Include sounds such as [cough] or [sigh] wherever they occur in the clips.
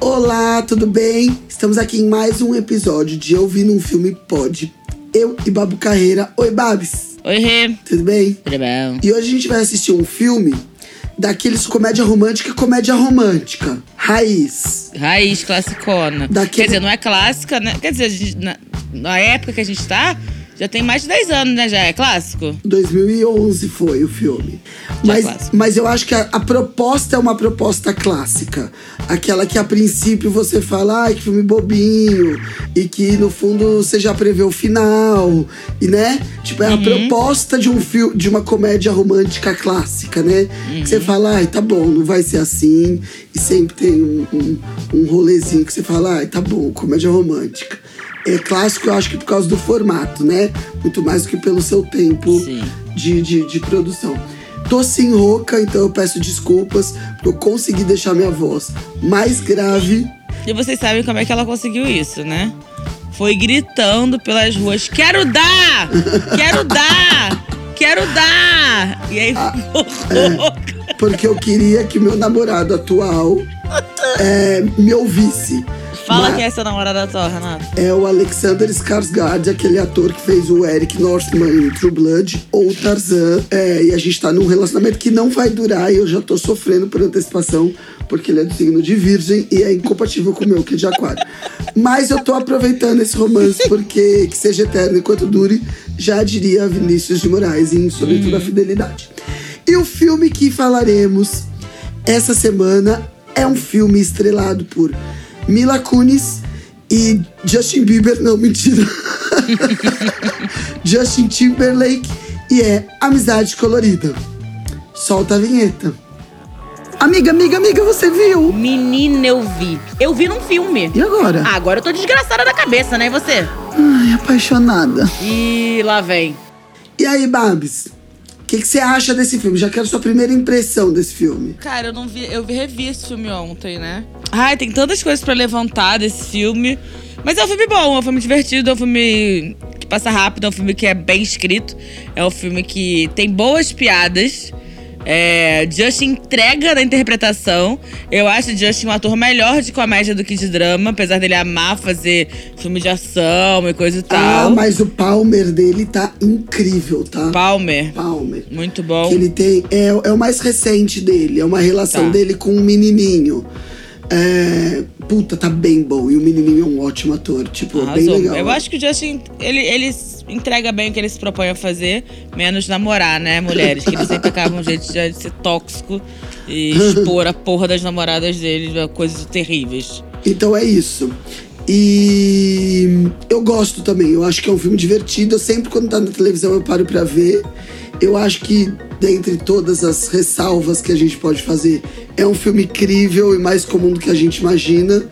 Olá, tudo bem? Estamos aqui em mais um episódio de Eu Vi Num Filme Pode. Eu e Babu Carreira. Oi, Babs. Oi, Rê. Tudo bem? Tudo bom? E hoje a gente vai assistir um filme daqueles comédia romântica, comédia romântica. Raiz. Raiz classicona. Daquele- Quer dizer, não é clássica, né? Quer dizer, gente- na, na época que a gente tá, já tem mais de 10 anos, né? Já é clássico? 2011 foi o filme. Mas, clássico. mas eu acho que a, a proposta é uma proposta clássica. Aquela que a princípio você fala, ai, que filme bobinho. E que no fundo você já prevê o final. E né? Tipo, é a proposta de um filme, de uma comédia romântica clássica, né? Que você fala, ai, tá bom, não vai ser assim. E sempre tem um, um, um rolezinho que você fala, ai, tá bom, comédia romântica. É clássico, eu acho que por causa do formato, né? Muito mais do que pelo seu tempo de, de, de produção. Tô sem rouca, então eu peço desculpas, porque eu consegui deixar minha voz mais grave. E vocês sabem como é que ela conseguiu isso, né? Foi gritando pelas ruas: Quero dar! Quero dar! Quero dar! E aí Ah, ficou é. louca. Porque eu queria que meu namorado atual é, me ouvisse. Fala Mas quem é seu namorado atual, Renato. é o Alexander Skarsgård, aquele ator que fez o Eric Northman em True Blood, ou Tarzan. É, e a gente tá num relacionamento que não vai durar e eu já tô sofrendo por antecipação, porque ele é do signo de Virgem e é incompatível com o meu, que é de Aquário. Mas eu tô aproveitando esse romance porque que seja eterno enquanto dure, já diria Vinícius de Moraes em Sobretudo a Fidelidade. E o filme que falaremos essa semana é um filme estrelado por Mila Kunis e Justin Bieber, não, mentira. [laughs] Justin Timberlake e é Amizade Colorida. Solta a vinheta. Amiga, amiga, amiga, você viu? Menina, eu vi. Eu vi num filme. E agora? Ah, agora eu tô desgraçada da cabeça, né? E você? Ai, apaixonada. E lá vem. E aí, Babs? O que, você acha desse filme? Já quero sua primeira impressão desse filme. Cara, eu não vi. Eu revi esse filme ontem, né? Ai, tem tantas coisas pra levantar desse filme. Mas é um filme bom, é um filme divertido, é um filme que passa rápido, é um filme que é bem escrito, é um filme que tem boas piadas. É, Justin entrega na interpretação. Eu acho Justin um ator melhor de comédia do que de drama, apesar dele amar fazer filme de ação e coisa e Ah, tal. mas o Palmer dele tá incrível, tá? Palmer, Palmer. muito bom. Que ele tem. É, é o mais recente dele. É uma relação Tá. dele com um menininho. É, puta, tá bem bom. E o menininho é um ótimo ator. Tipo, é bem Arrasou. legal. Eu acho que o Justin, ele, ele entrega bem o que ele se propõe a fazer, menos namorar, né, mulheres? Que ele sempre acaba um jeito de ser tóxico e [laughs] expor a porra das namoradas dele a coisas terríveis. Então é isso. E eu gosto também. Eu acho que é um filme divertido. Eu sempre, quando tá na televisão, eu paro pra ver. Eu acho que, dentre todas as ressalvas que a gente pode fazer, é um filme incrível e mais comum do que a gente imagina.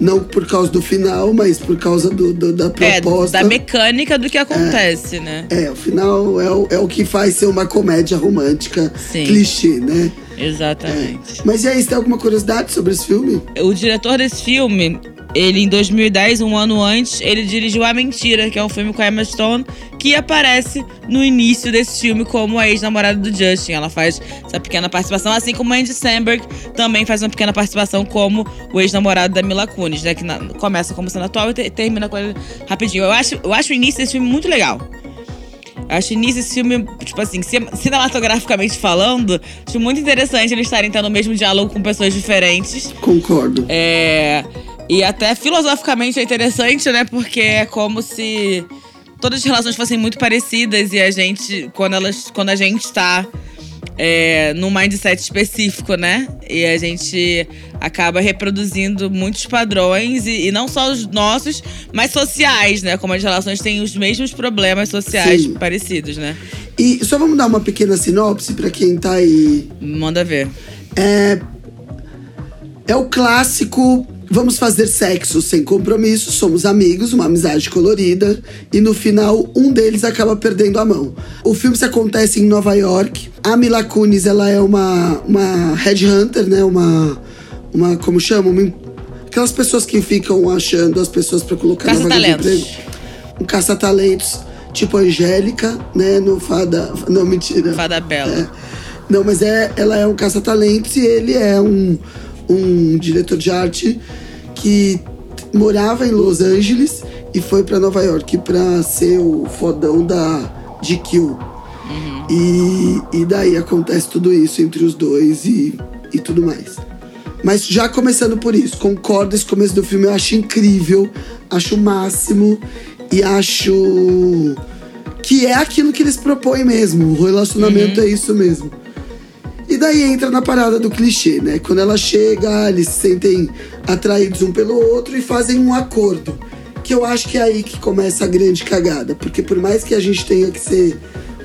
Não por causa do final, mas por causa do, do- da É, proposta. da mecânica do que acontece, né? É, o final é o, é o que faz ser uma comédia romântica Sim. clichê, né? Exatamente. Mas e aí, você tem alguma curiosidade sobre esse filme? O diretor desse filme, ele em 2010, um ano antes, ele dirigiu A Mentira, que é um filme com a Emma Stone, que aparece no início desse filme como a ex-namorada do Justin. Ela faz essa pequena participação, assim como a Andy Samberg também faz uma pequena participação como o ex-namorado da Mila Kunis, né? Que na- começa como sendo atual e te- termina com ele rapidinho. Eu acho, eu acho o início desse filme muito legal. Eu Acho o início desse filme, tipo assim, cin- cinematograficamente falando, acho muito interessante eles estarem tendo o mesmo diálogo com pessoas diferentes. Concordo. É, e até filosoficamente é interessante, né? Porque é como se todas as relações fossem muito parecidas e a gente, quando, elas, quando a gente tá é, num mindset específico, né? E a gente acaba reproduzindo muitos padrões, e, e não só os nossos, mas sociais, né? Como as relações têm os mesmos problemas sociais Sim. parecidos, né? E só vamos dar uma pequena sinopse pra quem tá aí. Manda ver. É, é o clássico. Vamos fazer sexo sem compromisso, somos amigos, uma amizade colorida, e no final um deles acaba perdendo a mão. O filme se acontece em Nova York. A Mila Kunis, ela é uma, uma headhunter, né? Uma, uma como chama? Uma, aquelas pessoas que ficam achando as pessoas pra colocar na vaga de Caça-talentos. emprego. Um caça-talentos, tipo Angélica, né? No Fada... Não, mentira. Fada Bela. É. Não, mas é, ela é um caça-talentos e ele é um, um diretor de arte que morava em Los Angeles e foi para Nova York para ser o fodão da GQ. Uhum. E, e daí acontece tudo isso entre os dois e, e tudo mais. Mas já começando por isso, concordo, esse começo do filme eu acho incrível, acho o máximo e acho que é aquilo que eles propõem mesmo. O relacionamento uhum. é isso mesmo. Daí entra na parada do clichê, né? Quando ela chega, eles se sentem atraídos um pelo outro e fazem um acordo. Que eu acho que é aí que começa a grande cagada. Porque por mais que a gente tenha que ser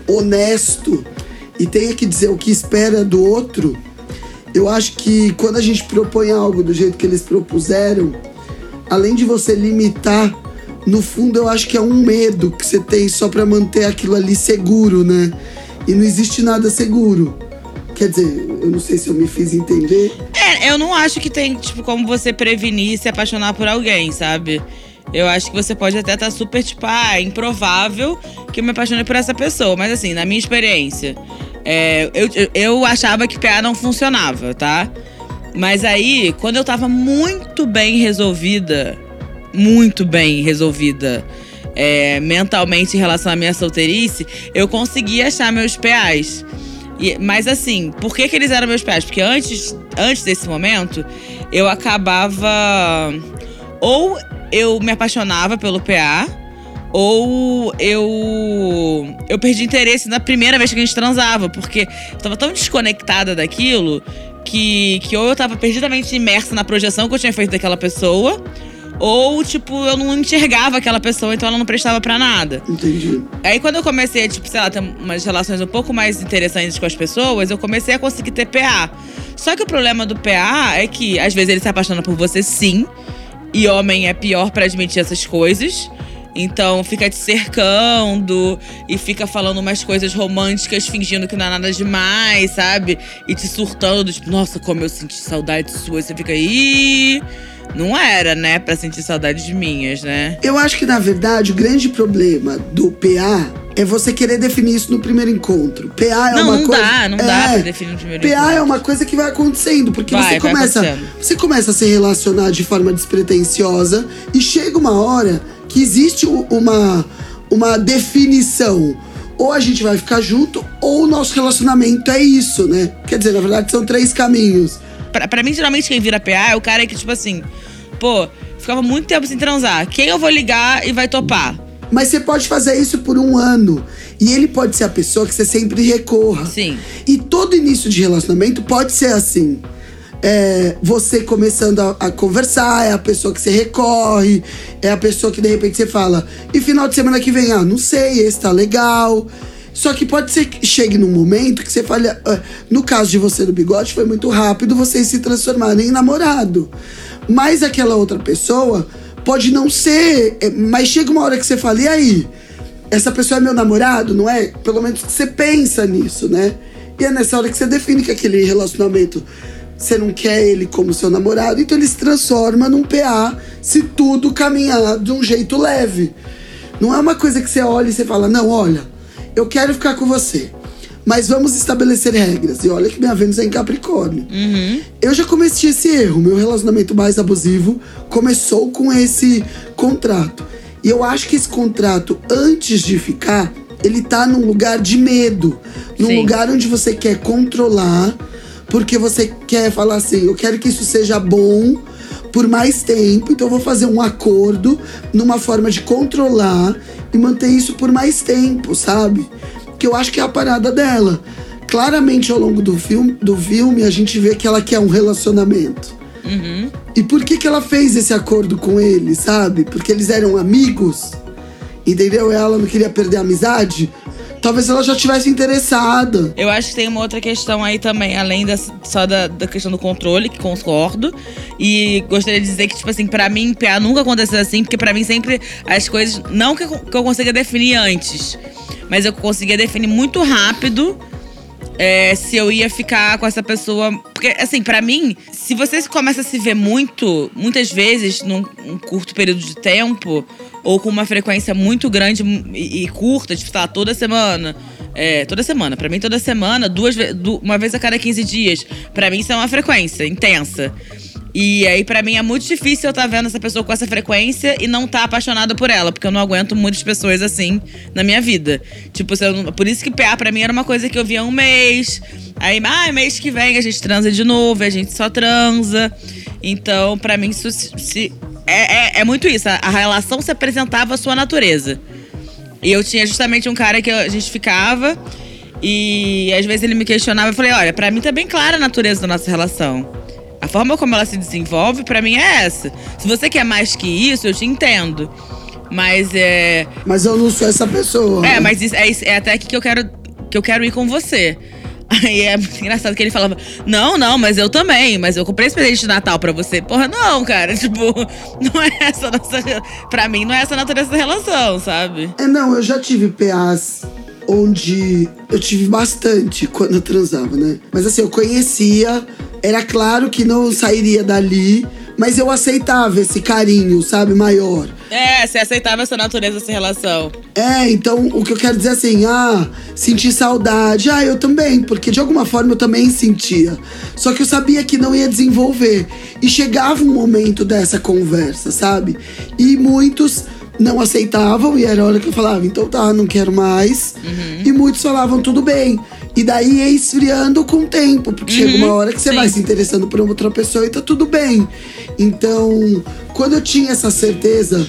honesto e tenha que dizer o que espera do outro, eu acho que quando a gente propõe algo do jeito que eles propuseram, além de você limitar, no fundo eu acho que é um medo que você tem só para manter aquilo ali seguro, né? E não existe nada seguro. Quer dizer, eu não sei se eu me fiz entender. É, eu não acho que tem, tipo, como você prevenir e se apaixonar por alguém, sabe? Eu acho que você pode até estar tá super, tipo, ah, é improvável que eu me apaixone por essa pessoa. Mas assim, na minha experiência, é, eu, eu achava que PA não funcionava, tá? Mas aí, quando eu tava muito bem resolvida, muito bem resolvida é, mentalmente em relação à minha solteirice, eu consegui achar meus PAs. E, mas assim, por que, que eles eram meus PAs? Porque antes, antes desse momento, eu acabava. Ou eu me apaixonava pelo PA ou eu eu perdi interesse na primeira vez que a gente transava, porque eu tava tão desconectada daquilo que, que ou eu tava perdidamente imersa na projeção que eu tinha feito daquela pessoa, ou, tipo, eu não enxergava aquela pessoa, então ela não prestava para nada. Entendi. Aí quando eu comecei, tipo, sei lá, ter umas relações um pouco mais interessantes com as pessoas, eu comecei a conseguir ter PA. Só que o problema do PA é que, às vezes, ele se apaixona por você, sim. E homem é pior para admitir essas coisas. Então fica te cercando e fica falando umas coisas românticas, fingindo que não é nada demais, sabe? E te surtando, tipo, nossa, como eu senti saudade sua. E você fica aí. Não era, né, pra sentir saudades minhas, né? Eu acho que, na verdade, o grande problema do PA é você querer definir isso no primeiro encontro. PA é não, uma não coisa. Não dá, não é, dá pra definir no primeiro PA encontro. PA é uma coisa que vai acontecendo, porque vai, você começa. Você começa a se relacionar de forma despretensiosa e chega uma hora que existe uma, uma definição. Ou a gente vai ficar junto, ou o nosso relacionamento é isso, né? Quer dizer, na verdade, são três caminhos. Pra, pra mim, geralmente, quem vira PA é o cara que, tipo assim, pô, ficava muito tempo sem transar. Quem eu vou ligar e vai topar? Mas você pode fazer isso por um ano. E ele pode ser a pessoa que você sempre recorra. Sim. E todo início de relacionamento pode ser assim é você começando a, a, conversar, é a pessoa que você recorre, é a pessoa que de repente você fala, e final de semana que vem, ah, não sei, esse tá legal. Só que pode ser que chegue num momento que você fale. Ah, no caso de você no bigode, foi muito rápido vocês se transformarem em namorado. Mas aquela outra pessoa pode não ser. É, mas chega uma hora que você fala, e aí? Essa pessoa é meu namorado, não é? Pelo menos você pensa nisso, né? E é nessa hora que você define que aquele relacionamento você não quer ele como seu namorado, então ele se transforma num PA se tudo caminhar de um jeito leve. Não é uma coisa que você olha e você fala, não, olha, eu quero ficar com você. Mas vamos estabelecer regras. E olha que minha Vênus é em Capricórnio. Uhum. Eu já cometi esse erro. Meu relacionamento mais abusivo começou com esse contrato. E eu acho que esse contrato, antes de ficar, ele tá num lugar de medo. Num Sim. lugar onde você quer controlar porque você quer falar assim: eu quero que isso seja bom por mais tempo, então eu vou fazer um acordo numa forma de controlar e manter isso por mais tempo, sabe? Que eu acho que é a parada dela. Claramente ao longo do filme, do filme a gente vê que ela quer um relacionamento. Uhum. E por que, que ela fez esse acordo com ele, sabe? Porque eles eram amigos, entendeu? Ela não queria perder a amizade talvez ela já tivesse interessada. Eu acho que tem uma outra questão aí também, além da, só da, da questão do controle, que concordo. E gostaria de dizer que, tipo assim, pra mim, PA nunca aconteceu assim, porque pra mim sempre as coisas. Não que eu, que eu consiga definir antes, mas eu conseguia definir muito rápido. É, se eu ia ficar com essa pessoa. Porque, assim, para mim, se você começa a se ver muito, muitas vezes, num curto período de tempo, ou com uma frequência muito grande e, e curta, tipo, tá, toda semana. É, toda semana. Para mim, toda semana, duas uma vez a cada 15 dias. Para mim, isso é uma frequência intensa. E aí, pra mim, é muito difícil eu estar tá vendo essa pessoa com essa frequência e não estar tá apaixonada por ela, porque eu não aguento muitas pessoas assim na minha vida. Tipo, por isso que PA pra mim era uma coisa que eu via um mês. Aí, ah, mês que vem a gente transa de novo, a gente só transa. Então, pra mim, isso se, é, é, é muito isso. A, relação se apresentava a sua natureza. E eu tinha justamente um cara que a gente ficava. E às vezes ele me questionava. Eu falei: olha, pra mim tá bem clara a natureza da nossa relação. A forma como ela se desenvolve, para mim, é essa. Se você quer mais que isso, eu te entendo. Mas é. Mas eu não sou essa pessoa. É, mas isso, é, é até aqui que eu quero que eu quero ir com você. [laughs] Aí é muito engraçado que ele falava: Não, não, mas eu também, mas eu comprei esse presente de Natal pra você. Porra, não, cara. [laughs] Tipo, não é essa nossa. Pra mim, não é essa a natureza da relação, sabe? É, não, eu já tive PAs onde eu tive bastante quando eu transava, né? Mas assim, eu conhecia, era claro que não sairia dali, mas eu aceitava esse carinho, sabe, maior. É, você aceitava essa natureza, essa relação. É, então o que eu quero dizer assim, ah, sentir saudade. Ah, eu também, porque de alguma forma eu também sentia. Só que eu sabia que não ia desenvolver. E chegava um momento dessa conversa, sabe? E muitos não aceitavam e era a hora que eu falava, então tá, não quero mais. Uhum. E muitos falavam, tudo bem. E daí ia esfriando com o tempo, porque uhum. chega uma hora que você Sim. vai se interessando por outra pessoa e tá tudo bem. Então, quando eu tinha essa certeza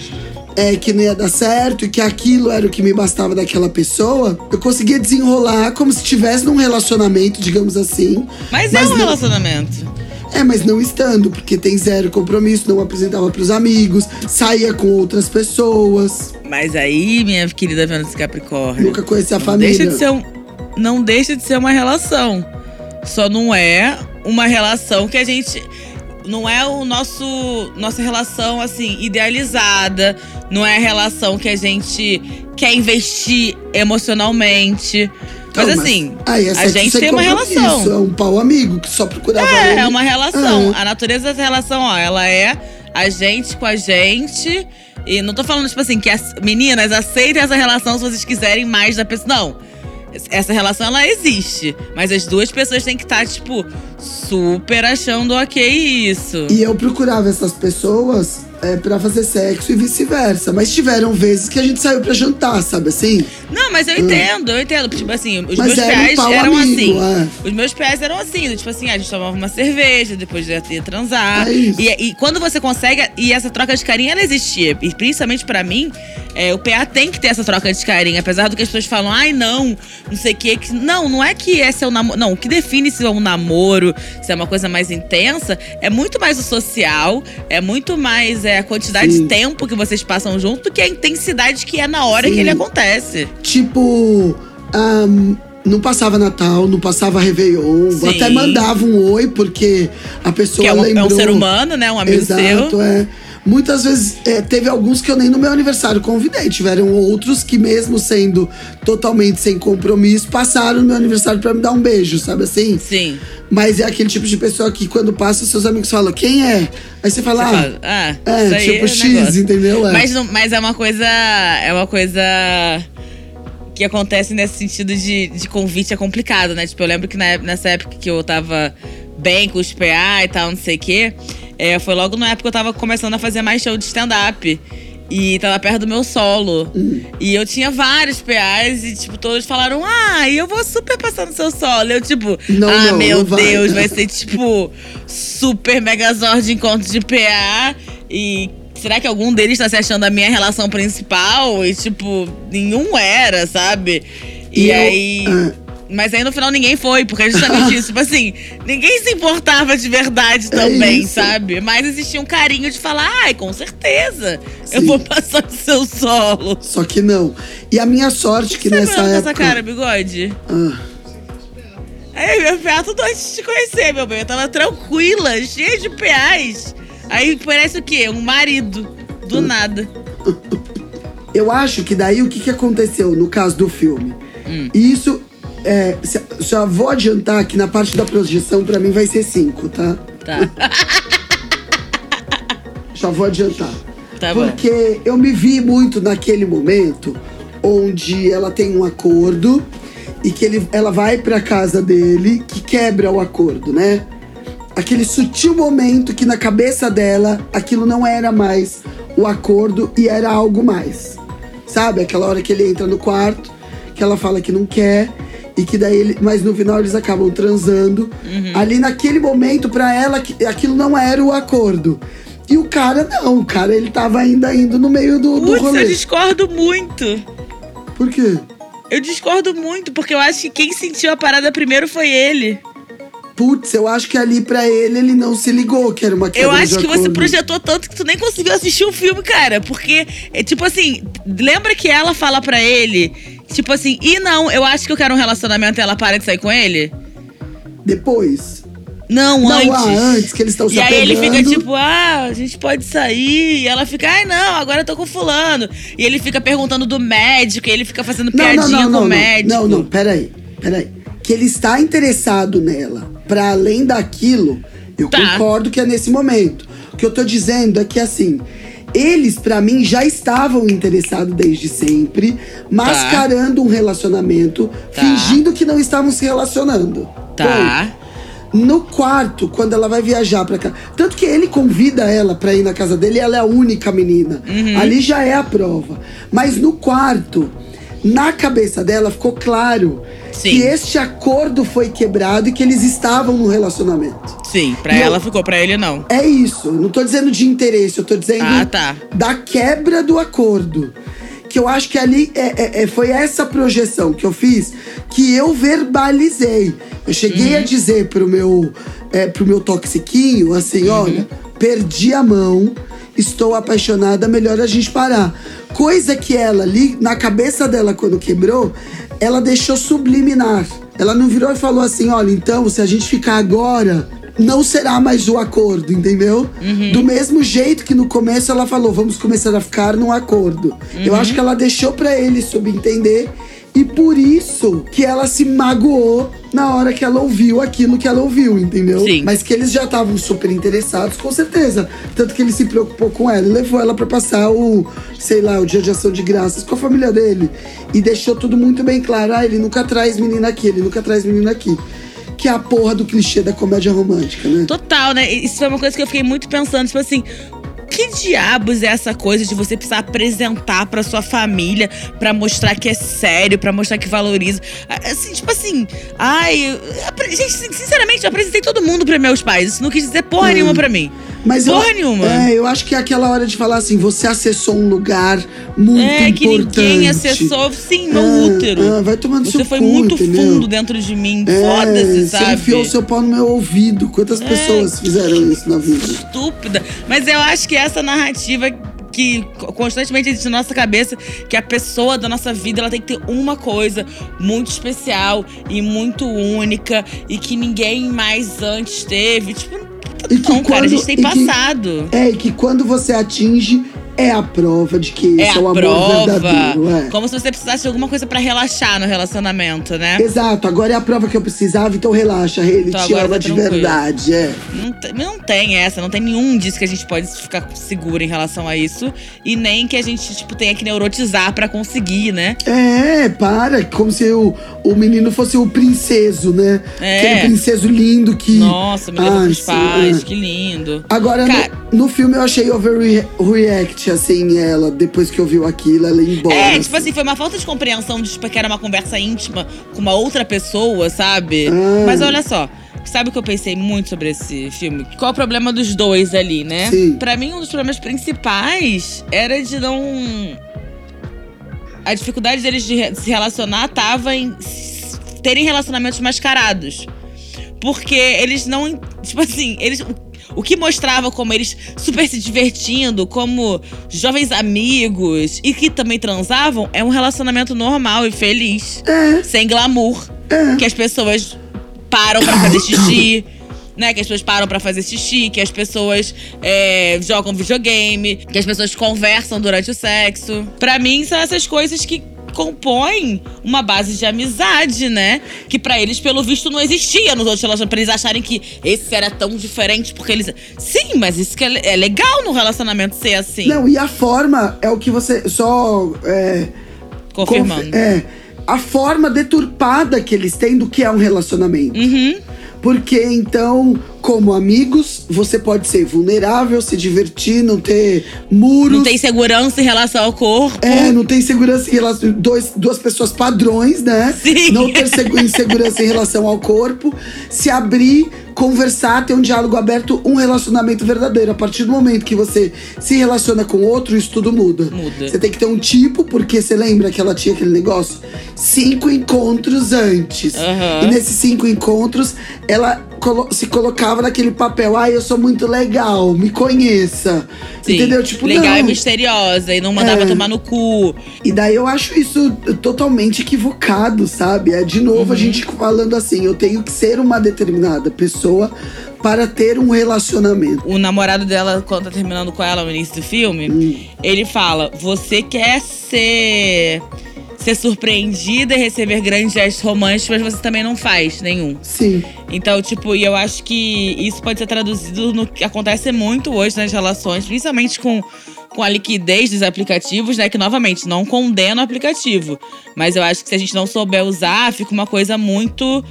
é, que não ia dar certo e que aquilo era o que me bastava daquela pessoa, eu conseguia desenrolar como se estivesse num relacionamento, digamos assim. Mas, é mas é um não... relacionamento. É, mas não estando, porque tem zero compromisso, não apresentava pros amigos, saía com outras pessoas. Mas aí, minha querida Vênus Capricórnio. Nunca conheci a família. Deixa de ser um, não deixa de ser uma relação. Só não é uma relação que a gente. Não é o nosso. Nossa relação, assim, idealizada. Não é a relação que a gente quer investir emocionalmente. Mas assim, aí, a gente tem uma relação. Isso, é um pau amigo que só procurava. É, ele. é uma relação. É. A natureza dessa relação, ó, ela é a gente com a gente. E não tô falando, tipo assim, que as meninas aceitem essa relação se vocês quiserem mais da pessoa. Não. Essa relação, ela existe. Mas as duas pessoas têm que estar, tá, tipo, super achando ok isso. E eu procurava essas pessoas é, para fazer sexo e vice-versa. Mas tiveram vezes que a gente saiu para jantar, sabe assim? Não, mas eu hum. entendo, eu entendo. Tipo assim, os mas meus pais um eram amigo, assim. É. Os meus pais eram assim, tipo assim, a gente tomava uma cerveja, depois ia, ia transar. É e, e, quando você consegue, e essa troca de carinho, ela existia. E principalmente para mim, é, o PA tem que ter essa troca de carinho. Apesar do que as pessoas falam, ai não, não sei o que. Não, não é que esse é o namoro. Não, o que define se é um namoro, se é uma coisa mais intensa, é muito mais o social, é muito mais é, a quantidade Sim. de tempo que vocês passam junto do que a intensidade que é na hora Sim. que ele acontece. Tipo. Um, não passava Natal, não passava Réveillon. Sim. Até mandava um oi, porque a pessoa que é um, lembrou. É um ser humano, né? Um amigo Exato, seu. é. Muitas vezes é, teve alguns que eu nem no meu aniversário convidei. Tiveram outros que, mesmo sendo totalmente sem compromisso, passaram no meu aniversário para me dar um beijo, sabe assim? Sim. Mas é aquele tipo de pessoa que, quando passa, seus amigos falam, quem é? Aí você fala, você ah, fala, ah, é, tipo é X, negócio. entendeu? É. Mas, mas é uma coisa. É uma coisa que acontece nesse sentido de, de convite é complicado, né? Tipo, eu lembro que na, nessa época que eu tava bem com os PA e tal, não sei o quê. É, foi logo na época que eu tava começando a fazer mais show de stand-up. E tava perto do meu solo. Uhum. E eu tinha vários PAs e, tipo, todos falaram: Ah, eu vou super passar no seu solo. Eu, tipo, não, ah, não, meu não Deus, vai. vai ser, tipo, super megazord de encontro de PA. E será que algum deles tá se achando a minha relação principal? E, tipo, nenhum era, sabe? E, e aí. Eu, mas aí no final ninguém foi, porque é justamente [laughs] isso. Tipo assim, ninguém se importava de verdade é também, é sabe? Mas existia um carinho de falar, ai, com certeza, Sim. eu vou passar do seu solo. Só que não. E a minha sorte que, que nessa época. essa cara, bigode? Ah. Aí, meu PA, tudo antes de te conhecer, meu bem. Eu tava tranquila, cheia de PAs. Aí parece o quê? Um marido. Do nada. Eu acho que daí o que, que aconteceu no caso do filme? Hum. Isso é, já vou adiantar que na parte da projeção, pra mim, vai ser 5, tá? Tá. [laughs] já vou adiantar. Tá Porque eu me vi muito naquele momento onde ela tem um acordo e que ele, ela vai pra casa dele que quebra o acordo, né? Aquele sutil momento que na cabeça dela aquilo não era mais o acordo e era algo mais. Sabe? Aquela hora que ele entra no quarto, que ela fala que não quer e que daí ele, mas no final eles acabam transando. Uhum. Ali naquele momento para ela aquilo não era o acordo. E o cara não, o cara ele tava ainda indo no meio do, do Putz, rolê. eu discordo muito. Por quê? Eu discordo muito, porque eu acho que quem sentiu a parada primeiro foi ele. Putz, eu acho que ali pra ele ele não se ligou que era uma quebra Eu acho que você projetou tanto que tu nem conseguiu assistir o filme, cara. Porque, é tipo assim, lembra que ela fala pra ele, tipo assim, e não, eu acho que eu quero um relacionamento e ela para de sair com ele? Depois. Não, Não, antes. ah, antes que eles estão se E aí ele fica tipo, ah, a gente pode sair. E ela fica, ai não, agora eu tô com fulano. E ele fica perguntando do médico, e ele fica fazendo Não, piadinha não, não, com não, o médico. Não, não, peraí, peraí. Que ele está interessado nela. Pra além daquilo, eu Tá. concordo que é nesse momento. O que eu tô dizendo é que assim. Eles, pra mim, já estavam interessados desde sempre, mascarando um relacionamento, Tá. fingindo que não estavam se relacionando. Tá. No quarto, quando ela vai viajar pra cá. Tanto que ele convida ela pra ir na casa dele e ela é a única menina. Uhum. Ali já é a prova. Mas no quarto, na cabeça dela ficou claro Sim. que este acordo foi quebrado e que eles estavam no relacionamento. Sim, pra E eu- ela ficou, pra ele não. É isso. Eu não tô dizendo de interesse, eu tô dizendo Ah, tá. da quebra do acordo. Que eu acho que ali é, é- é- foi essa projeção que eu fiz que eu verbalizei. Eu cheguei Uhum. a dizer pro meu, é, pro meu toxiquinho assim: Uhum. olha, perdi a mão, estou apaixonada, melhor a gente parar. Coisa que ela ali, na cabeça dela, quando quebrou, ela deixou subliminar. Ela não virou e falou assim: olha, então, se a gente ficar agora, não será mais o acordo, entendeu? Do mesmo jeito que no começo ela falou, vamos começar a ficar num acordo. Eu acho que ela deixou pra ele subentender e por isso que ela se magoou na hora que ela ouviu aquilo que ela ouviu, entendeu? Sim. Mas que eles já estavam super interessados, com certeza. Tanto que ele se preocupou com ela e levou ela pra passar o, sei lá, o dia de ação de graças com a família dele. E deixou tudo muito bem claro. Ah, ele nunca traz menina aqui, ele nunca traz menina aqui. Que é a porra do clichê da comédia romântica, né? Total, né? Isso foi uma coisa que eu fiquei muito pensando, tipo assim. Que diabos é essa coisa de você precisar apresentar pra sua família pra mostrar que é sério, pra mostrar que valoriza? Assim, tipo assim, ai, eu- gente, sin- sinceramente, eu apresentei todo mundo pra meus pais. Isso não quis dizer porra Hum. nenhuma pra mim. Mas Porra eu, nenhuma. É, eu acho que é aquela hora de falar assim: você acessou um lugar muito É que importante. ninguém acessou, sim, meu Ah, útero. ah, vai tomar no Você foi cu, muito entendeu? fundo dentro de mim. É, Foda-se, Você sabe? enfiou seu pau no meu ouvido. Quantas pessoas fizeram isso na vida? estúpida. Mas eu acho que essa narrativa que co- constantemente existe na nossa cabeça, que a pessoa da nossa vida ela tem que ter uma coisa muito especial e muito única e que ninguém mais antes teve. Tipo, E que não, cara, a quando- gente tem e que- passado. É, e que quando você atinge, é a prova de que É esse é, o amor prova. verdadeiro. É. Como se você precisasse de alguma coisa pra relaxar no relacionamento, né? Exato, agora é a prova que eu precisava, então relaxa, ele Então te ama tá de tranquilo. verdade. É. Não, te- não tem essa, não tem nenhum disso que a gente pode ficar seguro em relação a isso. E nem que a gente, tipo, tenha que neurotizar pra conseguir, né? É, para, como se o, o menino fosse o princeso, né? É. Aquele princeso lindo que. Nossa, me levou pros pais, é. que lindo. Agora, Cara- no, no filme eu achei overreact, assim, ela, depois que ouviu aquilo, ela ia embora. É, tipo assim, foi uma falta de compreensão de tipo, que era uma conversa íntima com uma outra pessoa, sabe? Ah. Mas olha só, sabe o que eu pensei muito sobre esse filme? Qual é o problema dos dois ali, né? Sim. Pra mim, um dos problemas principais era de não. A dificuldade deles de se relacionar tava em terem relacionamentos mascarados. Porque eles não. Tipo assim, eles. O que mostrava como eles super se divertindo, como jovens amigos e que também transavam, é um relacionamento normal e feliz. É, Sem glamour. é. Que as pessoas param pra fazer xixi. Né, que as pessoas param pra fazer xixi, que as pessoas é, jogam videogame, que as pessoas conversam durante o sexo. Pra mim, são essas coisas que compõem uma base de amizade, né? Que pra eles, pelo visto, não existia nos outros relacionamentos. Pra eles acharem que esse era tão diferente, porque eles. Sim, mas isso que é, é legal no relacionamento ser assim. Não, e a forma é o que você só. É, confirmando. conf- É. A forma deturpada que eles têm do que é um relacionamento. Uhum. Porque então, como amigos, você pode ser vulnerável, se divertir, não ter muros. Não tem segurança em relação ao corpo. É, não tem segurança em relação. Dois, duas pessoas padrões, né? Sim. Não ter segu- insegurança em relação ao corpo. Se abrir, conversar, ter um diálogo aberto, um relacionamento verdadeiro. A partir do momento que você se relaciona com outro, isso tudo muda. Muda. Você tem que ter um tipo, porque você lembra que ela tinha aquele negócio? Cinco encontros antes. Aham. E nesses cinco encontros, ela se colocava naquele papel. Ai, eu sou muito legal, me conheça. Sim. Entendeu? Tipo, Legal não. e misteriosa. E não mandava É. tomar no cu. E daí eu acho isso totalmente equivocado, sabe? É de novo Uhum. a gente falando assim, eu tenho que ser uma determinada pessoa para ter um relacionamento. O namorado dela, quando tá terminando com ela no início do filme, Hum. ele fala: Você quer ser. Ser surpreendida e receber grandes gestos românticos, mas você também não faz nenhum. Sim. Então, tipo, e eu acho que isso pode ser traduzido no que acontece muito hoje nas relações, principalmente com, com a liquidez dos aplicativos, né? Que, novamente, não condena o aplicativo. Mas eu acho que se a gente não souber usar, fica uma coisa muito.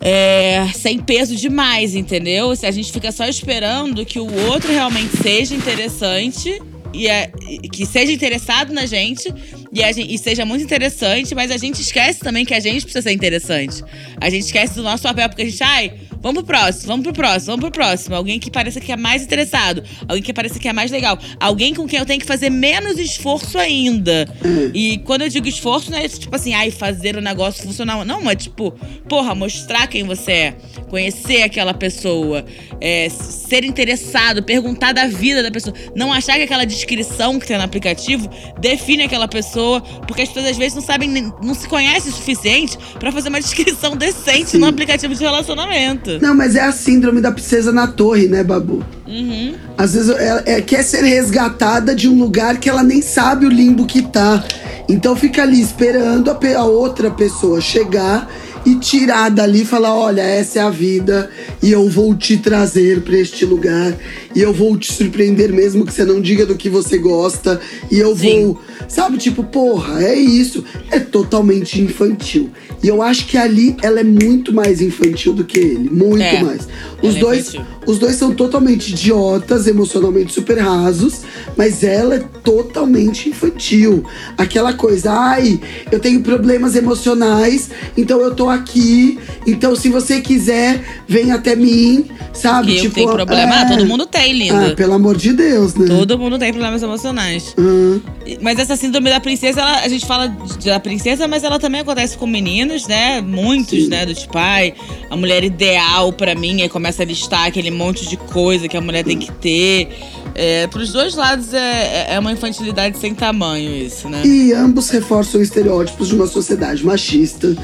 é, sem peso demais, entendeu? Se a gente fica só esperando que o outro realmente seja interessante. E é- e que seja interessado na gente e, gente e seja muito interessante, mas a gente esquece também que a gente precisa ser interessante. A gente esquece do nosso papel, porque a gente, ai, vamos pro próximo, vamos pro próximo, vamos pro próximo. Alguém que pareça que é mais interessado, alguém que pareça que é mais legal, alguém com quem eu tenho que fazer menos esforço ainda. E quando eu digo esforço, não é tipo assim, ai, fazer o negócio funcionar. Não, é tipo, porra, mostrar quem você é, conhecer aquela pessoa, é, ser interessado, perguntar da vida da pessoa. Não achar que aquela descrição que tem no aplicativo define aquela pessoa, porque as pessoas às vezes não sabem, não se conhecem o suficiente pra fazer uma [laughs] descrição decente Sim. no aplicativo de relacionamento. Não, mas é a síndrome da princesa na torre, né, Babu? Uhum. Às vezes ela é, quer ser resgatada de um lugar que ela nem sabe o limbo que tá. Então fica ali esperando a, a outra pessoa chegar e tirar dali e falar: olha, essa é a vida e eu vou te trazer pra este lugar e eu vou te surpreender mesmo que você não diga do que você gosta e eu Sim. vou. Sabe, tipo, porra, é isso. É totalmente infantil. E eu acho que ali ela é muito mais infantil do que ele. Muito É, mais. ela Os é dois. Os dois são totalmente idiotas, emocionalmente super rasos, mas ela é totalmente infantil. Aquela coisa, ai, eu tenho problemas emocionais, então eu tô aqui. Então, se você quiser, vem até mim, sabe? Que eu tenho problema, é. todo mundo tem, linda. Ah, pelo amor de Deus, né? Todo mundo tem problemas emocionais. Ah, Mas essa síndrome da princesa, ela- a gente fala da princesa, mas ela também acontece com meninos, né? Muitos, Sim. né? Do tipo, ai, a mulher ideal pra mim, aí começa a listar aquele monte de coisa que a mulher tem que ter. É, pros dois lados é, é uma infantilidade sem tamanho isso, né? E ambos reforçam estereótipos de uma sociedade machista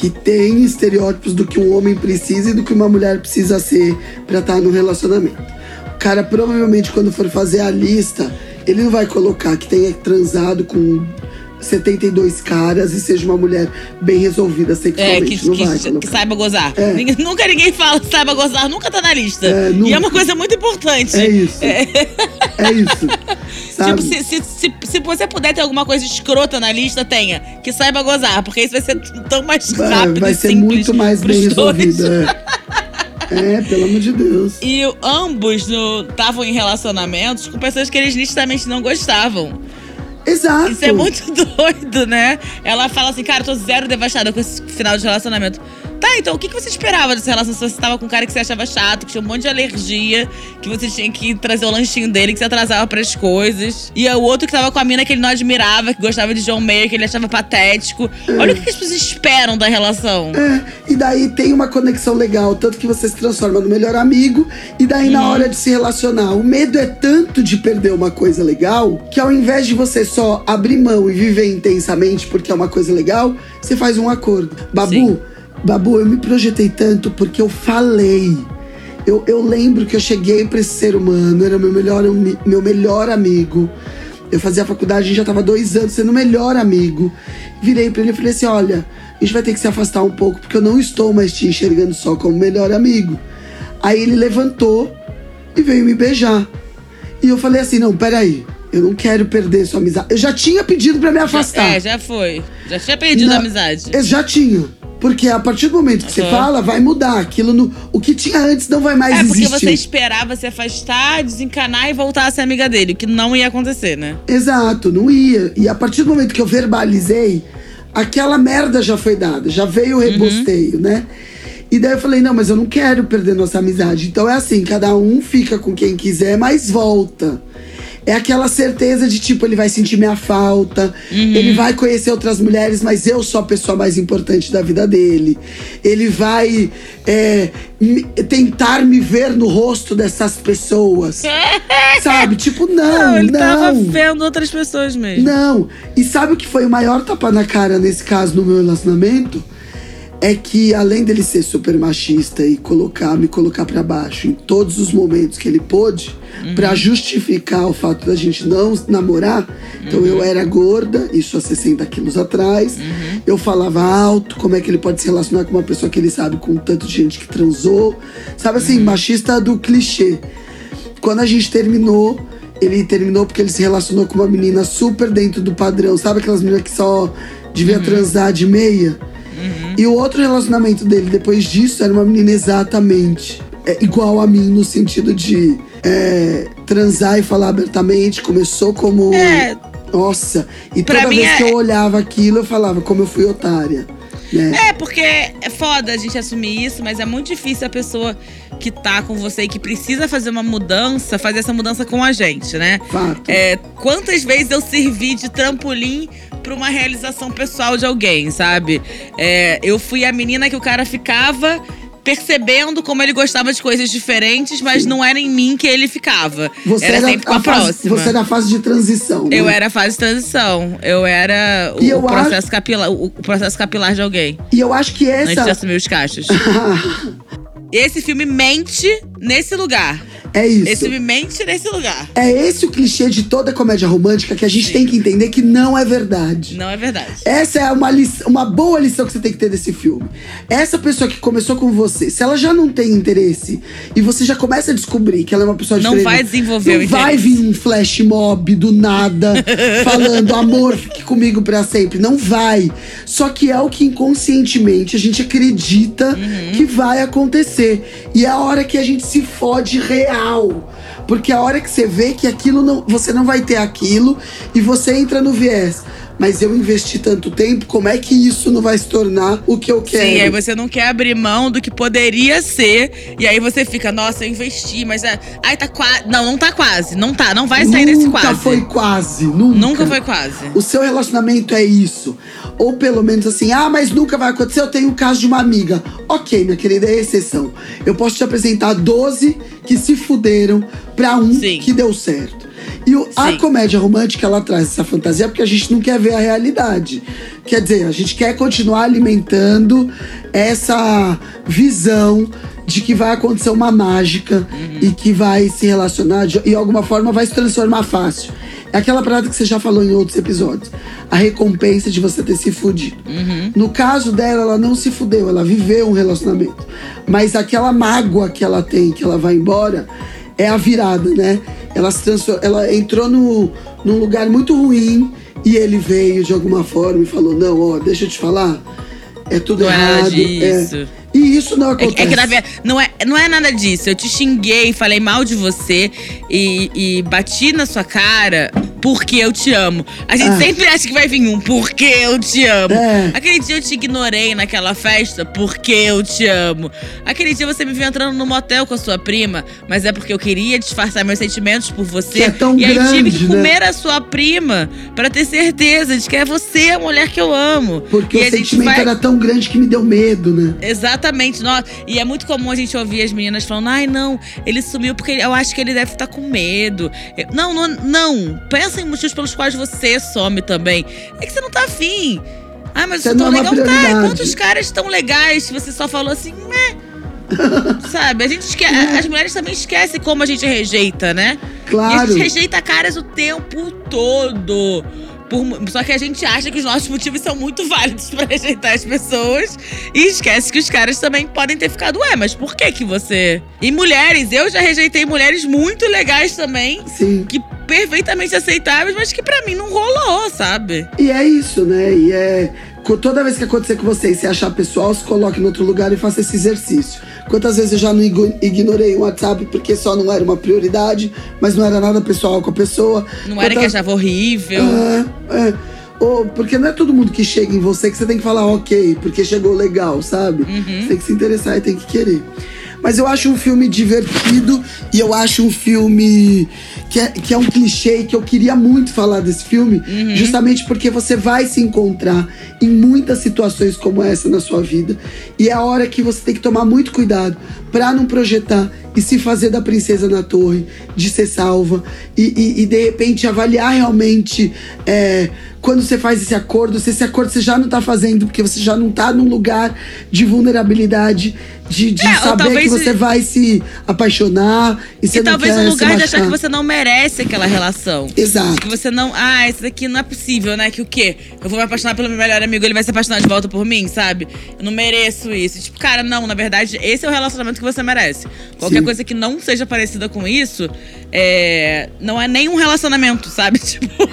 que tem estereótipos do que um homem precisa e do que uma mulher precisa ser pra estar no relacionamento. O cara provavelmente quando for fazer a lista, ele não vai colocar que tenha transado com 72 caras e seja uma mulher bem resolvida É, sexualmente. que, não que- vai que saiba gozar. É. Ninguém- nunca ninguém fala saiba gozar, nunca tá na lista. É, E é uma coisa muito importante. É isso. É isso. [laughs] Tipo, se, se, se, se você puder ter alguma coisa escrota na lista, tenha. Que saiba gozar, porque isso vai ser tão mais vai, rápido vai e ser muito mais bem resolvida. É. [laughs] é, pelo amor de Deus. E ambos estavam em relacionamentos com pessoas que eles nitidamente não gostavam. Exato. Isso é muito [laughs] doido, né? Ela fala assim, cara, eu tô zero devastada com esse final de relacionamento. Tá, então o que que você esperava dessa relação? Se você tava com um cara que você achava chato, que tinha um monte de alergia, que você tinha que trazer o lanchinho dele, que você atrasava pras coisas. E o outro que tava com a mina que ele não admirava, que gostava de John Mayer, que ele achava patético. Olha o que, que as pessoas esperam da relação. É, e daí tem uma conexão legal, tanto que você se transforma no melhor amigo, e daí na hora de se relacionar, o medo é tanto de perder uma coisa legal, que ao invés de você só abrir mão e viver intensamente porque é uma coisa legal, você faz um acordo. Babu, Sim. Babu, eu me projetei tanto porque eu falei. Eu, eu lembro que eu cheguei pra esse ser humano, era meu melhor, meu melhor amigo. Eu fazia faculdade, a gente já tava dois anos sendo melhor amigo. Virei pra ele e falei assim: olha, a gente vai ter que se afastar um pouco, porque eu não estou mais te enxergando só como melhor amigo. Aí ele levantou e veio me beijar. E eu falei assim: não, peraí, eu não quero perder sua amizade. Eu já tinha pedido pra me afastar. É, já foi. Já tinha perdido Na- a amizade. Eu já tinha. Porque a partir do momento que você Aham. fala, vai mudar. Aquilo no, o que tinha antes não vai mais É porque existir. você esperava se afastar, desencanar e voltar a ser amiga dele, que não ia acontecer, né? Exato, não ia. E a partir do momento que eu verbalizei, aquela merda já foi dada, já veio o rebosteio, né? E daí eu falei, não, mas eu não quero perder nossa amizade. Então é assim, cada um fica com quem quiser, mas volta. É aquela certeza de tipo, ele vai sentir minha falta, ele vai conhecer outras mulheres, mas eu sou a pessoa mais importante da vida dele. Ele vai é, me- tentar me ver no rosto dessas pessoas. [laughs] Sabe? Tipo, não, não. ele tava vendo outras pessoas mesmo. Não. E sabe o que foi o maior tapa na cara nesse caso no meu relacionamento? É que além dele ser super machista e colocar, me colocar pra baixo em todos os momentos que ele pôde, pra justificar o fato da gente não namorar. Então eu era gorda, isso há 60 quilos atrás. Eu falava alto, como é que ele pode se relacionar com uma pessoa que ele sabe com tanto de gente que transou. Sabe assim, machista do clichê. Quando a gente terminou, ele terminou porque ele se relacionou com uma menina super dentro do padrão. Sabe aquelas meninas que só devia transar de meia? E o outro relacionamento dele depois disso era uma menina exatamente é, igual a mim, no sentido de é, transar e falar abertamente. Começou como. É. Nossa. E Pra toda vez é- que eu olhava aquilo, eu falava como eu fui otária. Né? É, porque é foda a gente assumir isso, mas é muito difícil a pessoa que tá com você e que precisa fazer uma mudança, fazer essa mudança com a gente, né? Fato. É, quantas vezes eu servi de trampolim pra uma realização pessoal de alguém, sabe? É, eu fui a menina que o cara ficava percebendo como ele gostava de coisas diferentes, mas não era em mim que ele ficava. Você era era, sempre com a, fase, próxima. Você era a fase de transição. Eu né? era a fase de transição. Eu era o, eu processo capilar, o, processo capilar de alguém. E eu acho que Antes de essa. assumir os cachos. [laughs] Esse filme mente nesse lugar. É isso. Esse filme mente nesse lugar. É esse o clichê de toda comédia romântica que a gente tem que entender que não é verdade. Não é verdade. Essa é uma, lição, uma boa lição que você tem que ter desse filme. Essa pessoa que começou com você, se ela já não tem interesse e você já começa a descobrir que ela é uma pessoa Não diferente. vai desenvolver não o vai interesse. vir um flash mob do nada [laughs] falando amor, fique comigo pra sempre. Não vai. Só que é o que inconscientemente a gente acredita Uhum. que vai acontecer. E é a hora que a gente se fode real. Porque a hora que você vê que aquilo não, você não vai ter aquilo e você entra no viés. Mas eu investi tanto tempo, como é que isso não vai se tornar o que eu quero? Sim, aí você não quer abrir mão do que poderia ser. E aí você fica, nossa, eu investi, mas. É, ai, tá quase. Não, não tá quase. Não tá, não vai sair desse Nunca quase. foi quase, nunca. Nunca foi quase. O seu relacionamento é isso. Ou pelo menos assim, ah, mas nunca vai acontecer. Eu tenho o caso de uma amiga. Ok, minha querida, é exceção. Eu posso te apresentar 12 que se fuderam pra um Sim. que deu certo. E o- a comédia romântica, ela traz essa fantasia porque a gente não quer ver a realidade. Quer dizer, a gente quer continuar alimentando essa visão de que vai acontecer uma mágica e que vai se relacionar de, e alguma forma vai se transformar fácil. É aquela parada que você já falou em outros episódios. A recompensa de você ter se fudido. No caso dela, ela não se fudeu, ela viveu um relacionamento. Mas aquela mágoa que ela tem, que ela vai embora, é a virada, né? Ela, se ela entrou no, num lugar muito ruim e ele veio de alguma forma e falou: Não, ó, deixa eu te falar, é tudo Não errado. É. E isso não É, acontece. é que na verdade, não é, não é nada disso. Eu te xinguei, falei mal de você e, e bati na sua cara porque eu te amo. A gente Ah. sempre acha que vai vir um porque eu te amo. É. Aquele dia eu te ignorei naquela festa porque eu te amo. Aquele dia você me viu entrando no motel com a sua prima, mas é porque eu queria disfarçar meus sentimentos por você. Que é tão e aí tive que grande, né? comer a sua prima pra ter certeza de que é você a mulher que eu amo. Porque e o sentimento vai- era tão grande que me deu medo, né? Exatamente. nó- E é muito comum a gente ouvir as meninas falando: ai, não, ele sumiu porque eu acho que ele deve estar com medo. Não, não, não. Pensa em motivos pelos quais você some também. É que você não tá afim. Ah, mas Você eu tô é legal. Tá, quantos caras estão legais que você só falou assim, né? [laughs] Sabe? A gente esque... As mulheres também esquecem como a gente rejeita, né? E a Claro. gente rejeita caras o tempo todo. Por Só que a gente acha que os nossos motivos são muito válidos pra rejeitar as pessoas. E esquece que os caras também podem ter ficado, ué, mas por que que você. E mulheres, eu já rejeitei mulheres muito legais também. Sim. Que perfeitamente aceitáveis, mas que pra mim não rolou, sabe? E é isso, né? E é Toda vez que acontecer com você e você achar pessoal, se coloque em outro lugar e faça esse exercício. Quantas vezes eu já não ignorei o WhatsApp porque só não era uma prioridade, mas não era nada pessoal com a pessoa. Não era que achava horrível. É, é. Ou, porque não é todo mundo que chega em você que você tem que falar ok, porque chegou legal, sabe? Uhum. Você tem que se interessar e tem que querer. Mas eu acho um filme divertido e eu acho um filme que é, que é um clichê que eu queria muito falar desse filme, Uhum. justamente porque você vai se encontrar em muitas situações como essa na sua vida. E é a hora que você tem que tomar muito cuidado pra não projetar e se fazer da princesa na torre, de ser salva e, e- e, de repente avaliar realmente é, quando você faz esse acordo, se esse acordo você já não tá fazendo, porque você já não tá num lugar de vulnerabilidade, de, de É, saber que você vai se apaixonar e você E não talvez quer um lugar de achar que você não merece aquela relação. Exato. Que você não. Ah, isso daqui não é possível, né? Que o quê? Eu vou me apaixonar pelo meu melhor amigo, ele vai se apaixonar de volta por mim, sabe? Eu não mereço isso. Tipo, cara, não, na verdade, esse é o relacionamento que você merece. Qualquer Sim. coisa que não seja parecida com isso, é... não é nem um relacionamento, sabe? [laughs] Tipo.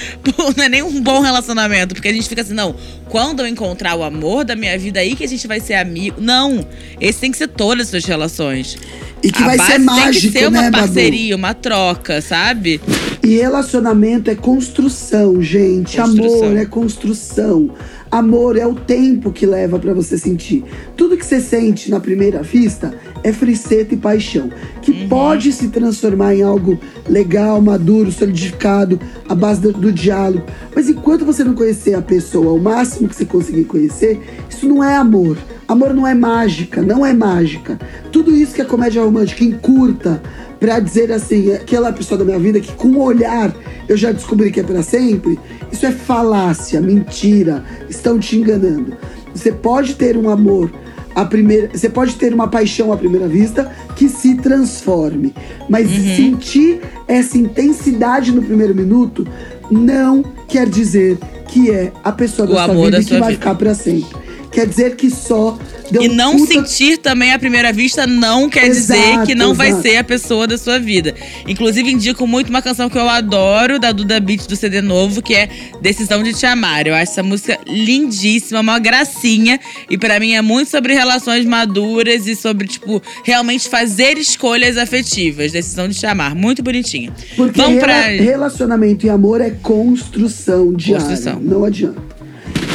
[laughs] Não é nem um bom relacionamento, porque a gente fica assim, não, quando eu encontrar o amor da minha vida aí que a gente vai ser amigo. Não, esse tem que ser todas as suas relações. E que a vai ser tem mágico, que ser uma né, Babu? parceria, uma troca, sabe? E relacionamento é construção, gente. Construção. Amor é construção. Amor é o tempo que leva pra você sentir. Tudo que você sente na primeira vista é friceta e paixão, que Uhum. pode se transformar em algo legal, maduro, solidificado, à base do, do diálogo. Mas enquanto você não conhecer a pessoa o máximo que você conseguir conhecer, isso não é amor. Amor não é mágica, não é mágica. Tudo isso que a comédia romântica encurta pra dizer assim, aquela pessoa da minha vida que com o olhar eu já descobri que é pra sempre, isso é falácia, mentira, estão te enganando. Você pode ter um amor à primeira, você pode ter uma paixão à primeira vista que se transforme, mas sentir essa intensidade no primeiro minuto não quer dizer que é a pessoa O da sua vida da que vai vida. ficar pra sempre. Quer dizer que só deu E não puta- sentir também à primeira vista não quer dizer Exato, que não vai exato. ser a pessoa da sua vida. Inclusive, indico muito uma canção que eu adoro, da Duda Beat do CD novo, que é Decisão de Te Amar. Eu acho essa música lindíssima, uma gracinha. E pra mim é muito sobre relações maduras e sobre, tipo, realmente fazer escolhas afetivas. Decisão de Te Amar. Muito bonitinha. Porque Vamos rela- pra. relacionamento e amor é construção diária. Construção. Não adianta.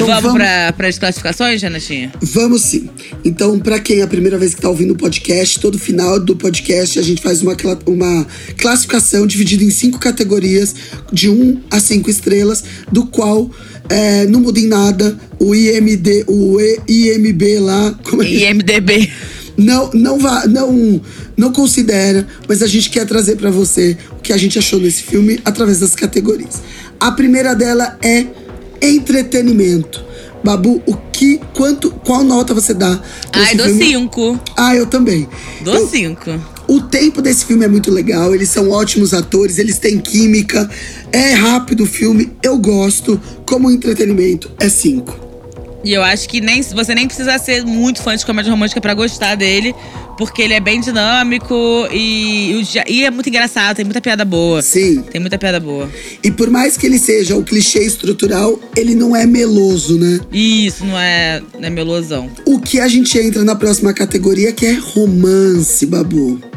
Então Vamos, pra, pras classificações, Renatinha? Vamos sim. Então, pra quem é a primeira vez que tá ouvindo o podcast, todo final do podcast a gente faz uma, uma classificação dividida em cinco categorias, de 1 a 5 estrelas, do qual é, não muda em nada o IMD, o E- IMB lá. Como é que IMDB. não, não vá, não, não considera, mas a gente quer trazer pra você o que a gente achou nesse filme através das categorias. A primeira dela é entretenimento. Babu, o que, quanto, qual nota você dá? Ai, dou cinco. Ah, eu também. Dou cinco. o tempo desse filme é muito legal, eles são ótimos atores, eles têm química, é rápido o filme, eu gosto. Como entretenimento, é cinco. E eu acho que nem você nem precisa ser muito fã de comédia romântica pra gostar dele, porque ele é bem dinâmico e, e é muito engraçado, tem muita piada boa. Sim. Tem muita piada boa. E por mais que ele seja o clichê estrutural, ele não é meloso, né? Isso não é, não é melosão. O que a gente entra na próxima categoria que é romance, Babu.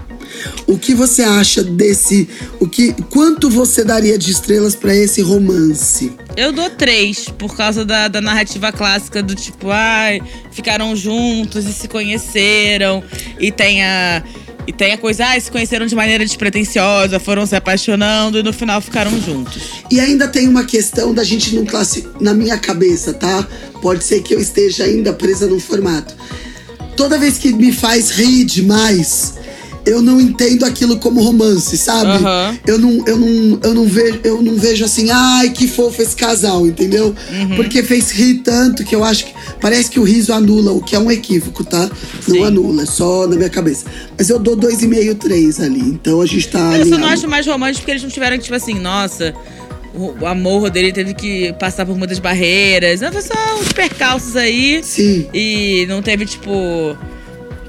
O que você acha desse, o que, quanto você daria de estrelas pra esse romance? Eu dou três, por causa da, da narrativa clássica do tipo, ai, ficaram juntos e se conheceram. E tem a. E tem a coisa, ai, se conheceram de maneira despretensiosa, foram se apaixonando e no final ficaram juntos. E ainda tem uma questão da gente não classe na minha cabeça, tá? Pode ser que eu esteja ainda presa num formato. Toda vez que me faz rir demais, eu não entendo aquilo como romance, sabe? Aham. Eu não, eu não, eu não vejo, eu não vejo assim, ai, que fofo esse casal, entendeu? Uhum. Porque fez rir tanto que eu acho que parece que o riso anula, o que é um equívoco, tá? Não Sim. anula, é só na minha cabeça. Mas eu dou dois e meio, três ali. Então a gente tá Eu só alinhado. não acho mais romântico porque eles não tiveram, tipo assim, nossa, o, o amor dele teve que passar por muitas barreiras. Não, foi só uns percalços aí. Sim. E não teve, tipo.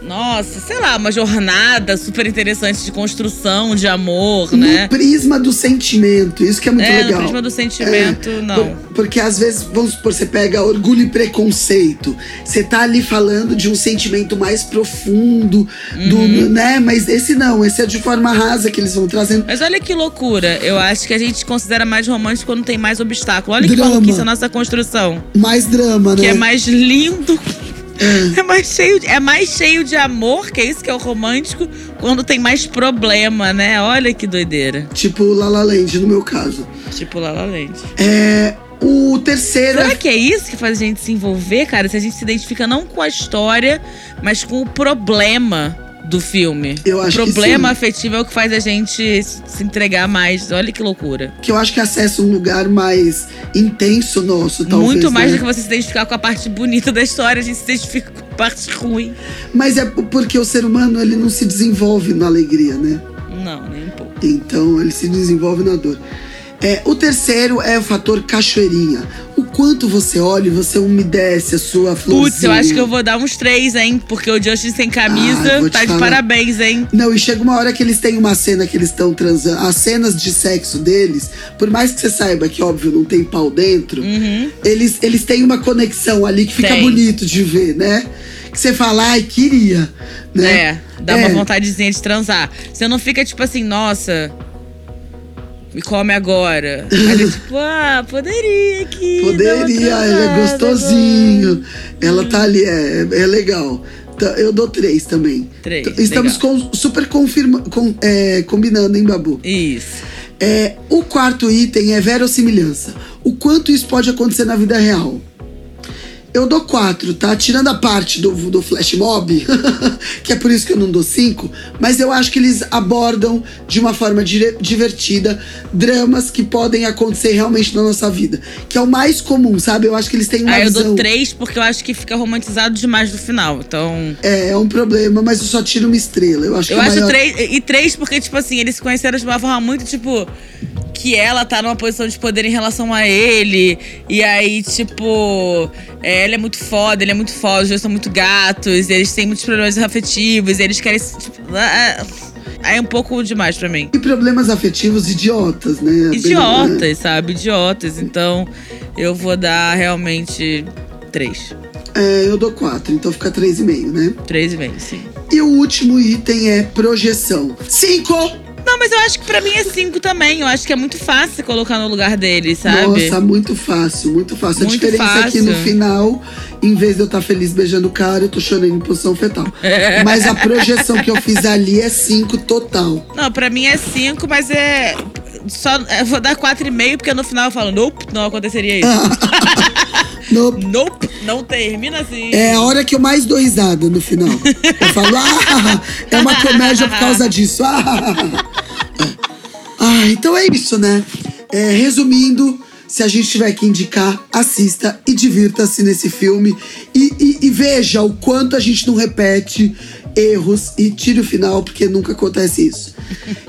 Nossa, sei lá, uma jornada super interessante de construção, de amor, no né? prisma do sentimento. Isso que é muito é, legal. no prisma do sentimento, É, não. por- porque às vezes, vamos supor, você pega orgulho e preconceito. Você tá ali falando de um sentimento mais profundo, do, Uhum. né? Mas esse não, esse é de forma rasa que eles vão trazendo. Mas olha que loucura. Eu acho que a gente considera mais romântico quando tem mais obstáculo. Olha que Drama. maluquice a nossa construção. Mais drama, né? Que é mais lindo. É mais, cheio, de- é mais cheio de amor, que é isso que é o romântico, quando tem mais problema, né? Olha que doideira. Tipo La La Land, no meu caso. Tipo La La Land. É, o terceiro Será é que é isso que faz a gente se envolver, cara? Se a gente se identifica não com a história, mas com o problema do filme. Eu acho o problema afetivo é o que faz a gente se entregar mais. Olha que loucura. que eu acho que acessa um lugar mais intenso nosso, talvez. Muito mais né? do que você se identificar com a parte bonita da história, a gente se identifica com a parte ruim. Mas é porque o ser humano ele não se desenvolve na alegria, né? Não, nem um pouco. Então ele se desenvolve na dor. É, o terceiro é o fator cachoeirinha. O quanto você olha e você umedece a sua florzinha. Putz, eu acho que eu vou dar uns três, hein? Porque o Justin sem Ah, camisa te tá de falar. parabéns, hein? Não, e chega uma hora que eles têm uma cena que eles estão transando. As cenas de sexo deles, por mais que você saiba que, óbvio, não tem pau dentro, eles, eles têm uma conexão ali que fica Tem. bonito de ver, né? Que você fala, ai, queria. Né? É, dá É. uma vontadezinha de transar. Você não fica tipo assim, nossa, me come agora. Aí é tipo, ah, poderia aqui. Poderia, ele é gostosinho. Ela tá ali, é, é legal. Então, Eu dou três também. Três, Estamos com- super confirma, com- é, combinando, hein, Babu? Isso. É, o quarto item é verossimilhança. O quanto isso pode acontecer na vida real? Eu dou quatro, tá? Tirando a parte do, do flash mob, [laughs] que é por isso que eu não dou cinco, mas eu acho que eles abordam de uma forma dire- divertida dramas que podem acontecer realmente na nossa vida. Que é o mais comum, sabe? Eu acho que eles têm uma eu visão. dou três porque eu acho que fica romantizado demais no final. Então. É, é um problema, mas eu só tiro uma estrela. Eu acho Eu que o acho maior... três. E três porque, tipo assim, eles se conheceram de uma forma muito, tipo. Que ela tá numa posição de poder em relação a ele. E aí, tipo. é, ela é muito foda, ele é muito foda, os dois são muito gatos, eles têm muitos problemas afetivos, eles querem. Tipo, ah, ah. aí é um pouco demais pra mim. E problemas afetivos idiotas, né? Idiotas, sabe? Idiotas. Então, eu vou dar realmente três. É, eu dou quatro, então fica três e meio, né? Três e meio, sim. E o último item é projeção. Cinco! Não, mas eu acho que pra mim é cinco também. Eu acho que é muito fácil colocar no lugar dele, sabe? Nossa, muito fácil, muito fácil. Muito a diferença é que no fácil. final, em vez de eu estar feliz beijando o cara, eu tô chorando em posição fetal. [laughs] Mas a projeção que eu fiz ali é cinco total. Não, pra mim é cinco, mas é. Só, eu vou dar quatro e meio, porque no final eu falo, nope, não aconteceria isso. No- [laughs] [laughs] nope, não termina assim. é a hora que eu mais dou risada no final. Eu falo, ah, é uma comédia por causa disso. Ah, ah então é isso, né? É, resumindo, se a gente tiver que indicar, assista e divirta-se nesse filme. E, e- e veja o quanto a gente não repete erros e tire o final, porque nunca acontece isso. [laughs]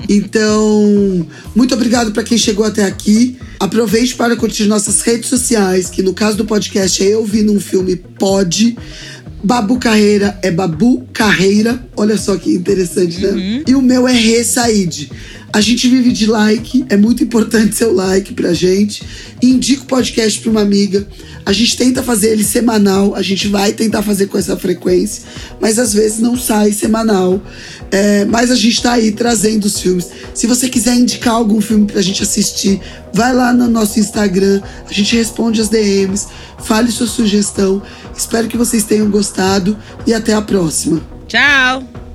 Então, muito obrigado para quem chegou até aqui. Aproveite para curtir nossas redes sociais, que no caso do podcast é Eu Vi Num Filme Pode. Babu Carreira é Babu Carreira. Olha só que interessante, né? E o meu é Rê Said. A gente vive de like, é muito importante [laughs] seu like pra gente. Indica o podcast pra uma amiga. A gente tenta fazer ele semanal, a gente vai tentar fazer com essa frequência, mas às vezes não sai semanal. É, mas a gente tá aí trazendo os filmes. Se você quiser indicar algum filme pra gente assistir, vai lá no nosso Instagram, a gente responde as DMs, fale sua sugestão. Espero que vocês tenham gostado e até a próxima. Tchau!